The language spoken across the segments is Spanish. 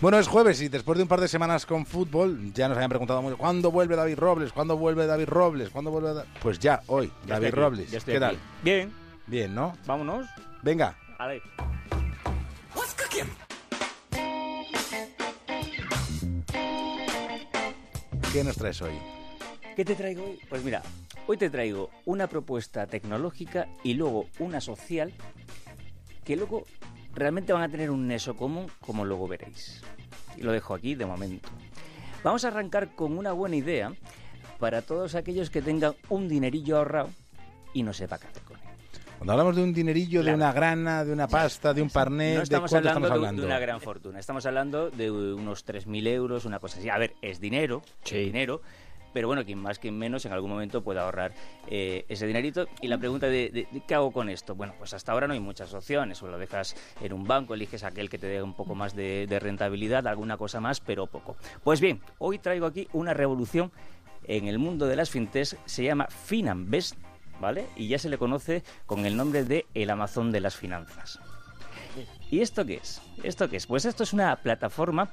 Bueno, es jueves y después de un par de semanas con fútbol, ya nos habían preguntado mucho, ¿cuándo vuelve David Robles? ¿Cuándo vuelve David Robles? ¿Cuándo vuelve Da-?" Pues ya, hoy, Ya David aquí, Robles. ¿Qué aquí. tal? Bien, Bien, ¿no? vámonos. Venga, A ver. ¿qué nos traes hoy? ¿Qué te traigo hoy? Pues mira, hoy te traigo una propuesta tecnológica y luego una social que luego realmente van a tener un neso común, como luego veréis. Y lo dejo aquí de momento. Vamos a arrancar con una buena idea para todos aquellos que tengan un dinerillo ahorrado y no sepa qué hacer con él. Cuando hablamos de un dinerillo, de una grana, de una pasta, de un parné, No ¿de estamos cuánto hablando, estamos de- hablando? De, una gran fortuna, estamos hablando de unos 3.000 euros, una cosa así. A ver, es dinero, es dinero, pero bueno, quien más, quien menos, en algún momento puede ahorrar eh, ese dinerito. Y la pregunta de, de- qué hago con esto, bueno, pues hasta ahora no hay muchas opciones. O lo dejas en un banco, eliges aquel que te dé un poco más de, rentabilidad, alguna cosa más, pero poco. Pues bien, hoy traigo aquí una revolución en el mundo de las fintechs, se llama Finanbest, ¿vale? Y ya se le conoce con el nombre de el Amazon de las finanzas. ¿Y esto qué es? ¿Esto qué es? Pues esto es una plataforma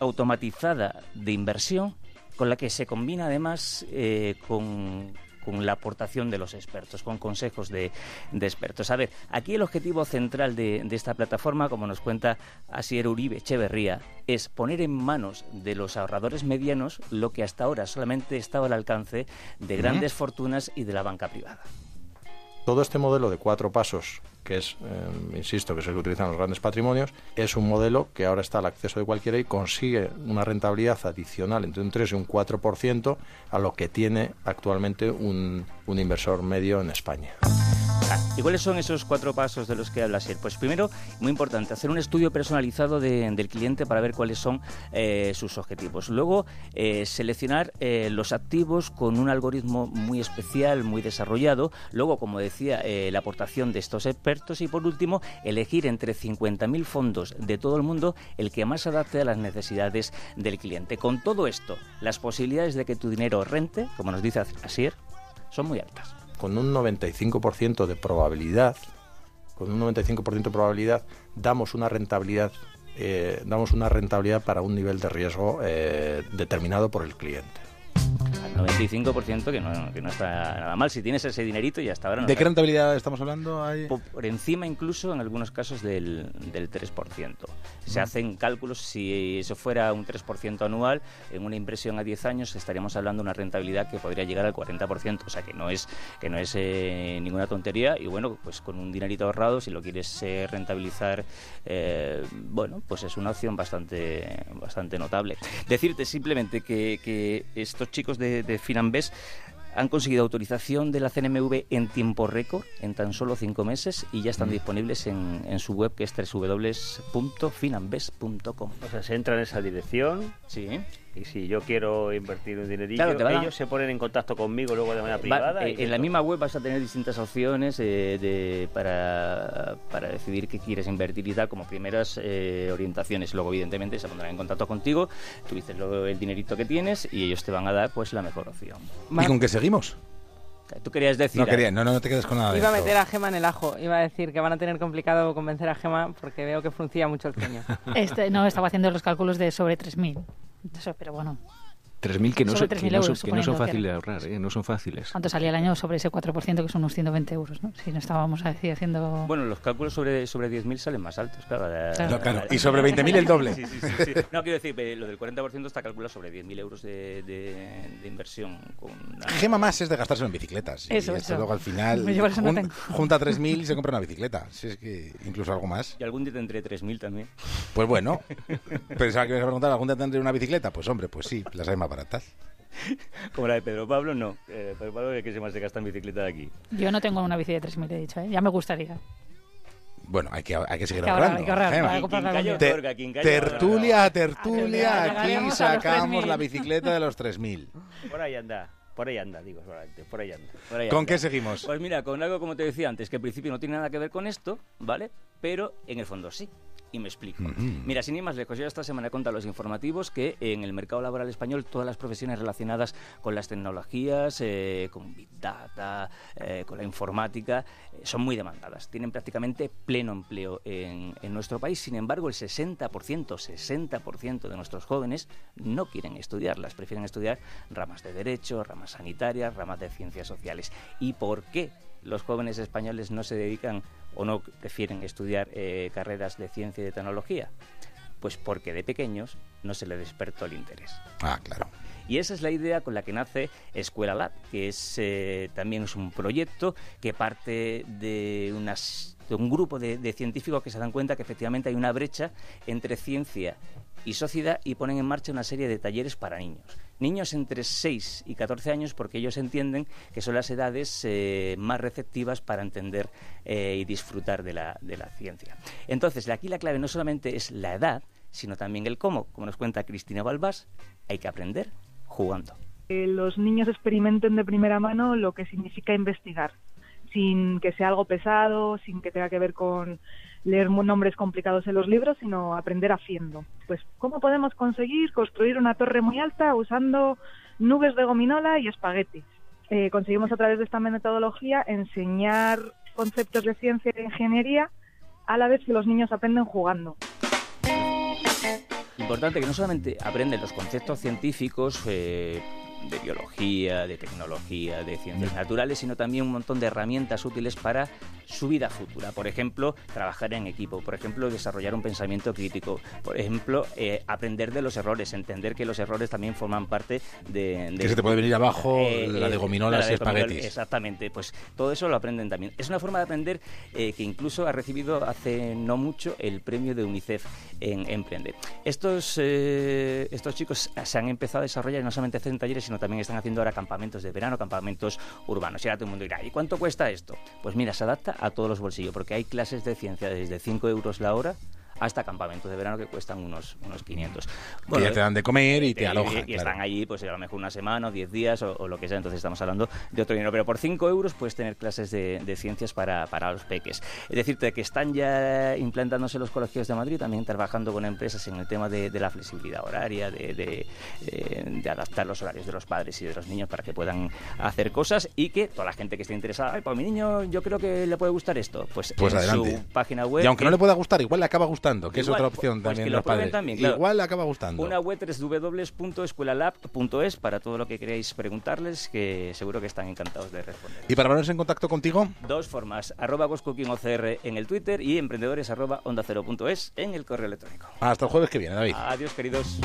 automatizada de inversión con la que se combina además eh, con, con la aportación de los expertos, con consejos de, de expertos. A ver, aquí el objetivo central de, de esta plataforma, como nos cuenta Asier Uribe Echeverría, es poner en manos de los ahorradores medianos lo que hasta ahora solamente estaba al alcance de grandes fortunas y de la banca privada. Todo este modelo de cuatro pasos, que es, eh, insisto, que es el que utilizan los grandes patrimonios, es un modelo que ahora está al acceso de cualquiera y consigue una rentabilidad adicional entre un 3 y un 4% a lo que tiene actualmente un, un inversor medio en España. Ah, ¿Y cuáles son esos cuatro pasos de los que habla Sier? Pues primero, muy importante, hacer un estudio personalizado de- del cliente para ver cuáles son eh, sus objetivos. Luego, eh, seleccionar eh, los activos con un algoritmo muy especial, muy desarrollado. Luego, como decía, la aportación de estos expertos. Y por último, elegir entre 50.000 fondos de todo el mundo el que más adapte a las necesidades del cliente. Con todo esto, las posibilidades de que tu dinero rente, como nos dice Asier, son muy altas. Con un 95% de probabilidad, con un 95% de probabilidad, damos una rentabilidad, eh, damos una rentabilidad para un nivel de riesgo eh, determinado por el cliente. Al 95% que no, que no está nada mal. Si tienes ese dinerito y hasta ahora no ¿De está- qué rentabilidad estamos hablando? ahí? por, encima incluso en algunos casos del, del 3%. Se hacen cálculos, si eso fuera un 3% anual, en una inversión a 10 años estaríamos hablando de una rentabilidad que podría llegar al 40%, o sea que no es, que no es eh, ninguna tontería y bueno, pues con un dinerito ahorrado, si lo quieres eh, rentabilizar, eh, bueno, pues es una opción bastante, bastante notable. Decirte simplemente que, que estos chicos de, de Finanbest han conseguido autorización de la CNMV en tiempo récord, en tan solo cinco meses, y ya están disponibles en, en su web que es www.finanbest.com. O sea, se entra en esa dirección Sí. Y si yo quiero invertir un dinerillo, Claro, va a ellos se ponen en contacto conmigo luego de manera Va- privada. eh, en la esto. misma web vas a tener distintas opciones eh, de, para, para decidir qué quieres invertir y tal, como primeras eh, orientaciones. Luego, evidentemente, se pondrán en contacto contigo, tú dices luego el dinerito que tienes y ellos te van a dar pues la mejor opción. ¿Y con qué seguimos? Tú querías decir... No quería, no, no, no te quedes con nada Iba a meter a Gema en el ajo. Iba a decir que van a tener complicado convencer a Gema porque veo que fruncía mucho el ceño. Este, no, estaba haciendo los cálculos de sobre 3.000. Pero bueno, 3.000 que no, Sobre que 3.000 no son, euros, que no son fáciles de ahorrar, ¿eh? no son fáciles. ¿cuánto salía el año sobre ese 4% que son unos 120 euros? ¿no? Si no estábamos así haciendo... Bueno, los cálculos sobre, sobre 10.000 salen más altos, claro. Claro. No, claro, y sobre 20.000 el doble. Sí, sí, sí, sí. No, quiero decir, eh, lo del 40% está calculado sobre 10.000 euros de, de- de inversión. Con una- Gema más es de gastárselo en bicicletas. Y Eso, esto eso. luego al final jun- junta 3.000 y se compra una bicicleta. Si es que incluso algo más. Y algún día tendré 3.000 también. Pues bueno, pensaba que me ibas a preguntar, ¿algún día tendré una bicicleta? Pues hombre, pues sí, las hay más baratas. Como la de Pedro Pablo, no. Eh, Pedro Pablo es que se más se gasta en bicicleta de aquí. Yo no tengo una bici de 3.000, he dicho, ¿eh? ya me gustaría. Bueno, hay que, hay que seguir Hay que ahorrar, ahorrando. tertulia, tertulia, aquí sacamos 3.000. la bicicleta de los 3.000. Por ahí anda, por ahí anda, digo por ahí anda. Por ahí ¿Con anda. qué seguimos? Pues mira, con algo como te decía antes, que al principio no tiene nada que ver con esto, ¿vale? pero en el fondo sí. Y me explico. Mira, sin ir más lejos, yo esta semana he contado a los informativos que en el mercado laboral español todas las profesiones relacionadas con las tecnologías, eh, con Big Data, eh, con la informática, eh, son muy demandadas. Tienen prácticamente pleno empleo en, en nuestro país. Sin embargo, el 60%, 60% de nuestros jóvenes no quieren estudiarlas. Prefieren estudiar ramas de derecho, ramas sanitarias, ramas de ciencias sociales. ¿Y por qué? los jóvenes españoles no se dedican o no prefieren estudiar eh, carreras de ciencia y de tecnología? Pues porque de pequeños no se les despertó el interés. Ah, claro. Y esa es la idea con la que nace Escuela Lab, que es eh, también es un proyecto que parte de, unas, de un grupo de, de científicos que se dan cuenta que efectivamente hay una brecha entre ciencia y sociedad y ponen en marcha una serie de talleres para niños. Niños entre 6 y 14 años porque ellos entienden que son las edades eh, más receptivas para entender eh, y disfrutar de la, de la ciencia. Entonces, aquí la clave no solamente es la edad, sino también el cómo. Como nos cuenta Cristina Balbás, hay que aprender jugando. Que los niños experimenten de primera mano lo que significa investigar, sin que sea algo pesado, sin que tenga que ver con leer nombres complicados en los libros, sino aprender haciendo. Pues, ¿cómo podemos conseguir construir una torre muy alta usando nubes de gominola y espaguetis? Eh, conseguimos a través de esta metodología enseñar conceptos de ciencia y de ingeniería a la vez que los niños aprenden jugando. Importante que no solamente aprenden los conceptos científicos, eh, de biología, de tecnología, de ciencias naturales, sino también un montón de herramientas útiles para su vida futura. Por ejemplo, trabajar en equipo, por ejemplo, desarrollar un pensamiento crítico, por ejemplo, eh, aprender de los errores, entender que los errores también forman parte de... de que se te puede venir abajo eh, la de eh, gominolas la de y espaguetis. Exactamente, pues todo eso lo aprenden también. Es una forma de aprender eh, que incluso ha recibido hace no mucho el premio de UNICEF en Emprende. Estos, estos chicos se han empezado a desarrollar y no solamente hacen talleres, sino también están haciendo ahora campamentos de verano, campamentos urbanos. Y ahora todo el mundo dirá, ¿y cuánto cuesta esto? Pues mira, se adapta a todos los bolsillos, porque hay clases de ciencia desde 5 euros la hora hasta campamentos de verano que cuestan unos, unos 500. que ya te dan de comer y te eh, alojan. Y, claro. están allí, pues a lo mejor una semana o 10 días o, o, lo que sea, entonces estamos hablando de otro dinero. Pero por 5 euros puedes tener clases de, de ciencias para, para, los peques. Es decirte que están ya implantándose los colegios de Madrid, también trabajando con empresas en el tema de, de la flexibilidad horaria, de, de, de, adaptar los horarios de los padres y de los niños para que puedan hacer cosas y que toda la gente que esté interesada, Ay, pues mi niño yo creo que le puede gustar esto, pues, pues en adelante. su página web. Y aunque no le pueda gustar, igual le acaba gustando, que igual, es otra opción pues también que lo padres. También, claro. Igual acaba gustando. Una web www.escuelalab.es para todo lo que queráis preguntarles, que seguro que están encantados de responder. ¿Y para ponerse en contacto contigo? Dos formas, arroba OCR en el Twitter y emprendedores arroba onda en el correo electrónico. Hasta el jueves que viene, David. Adiós, queridos.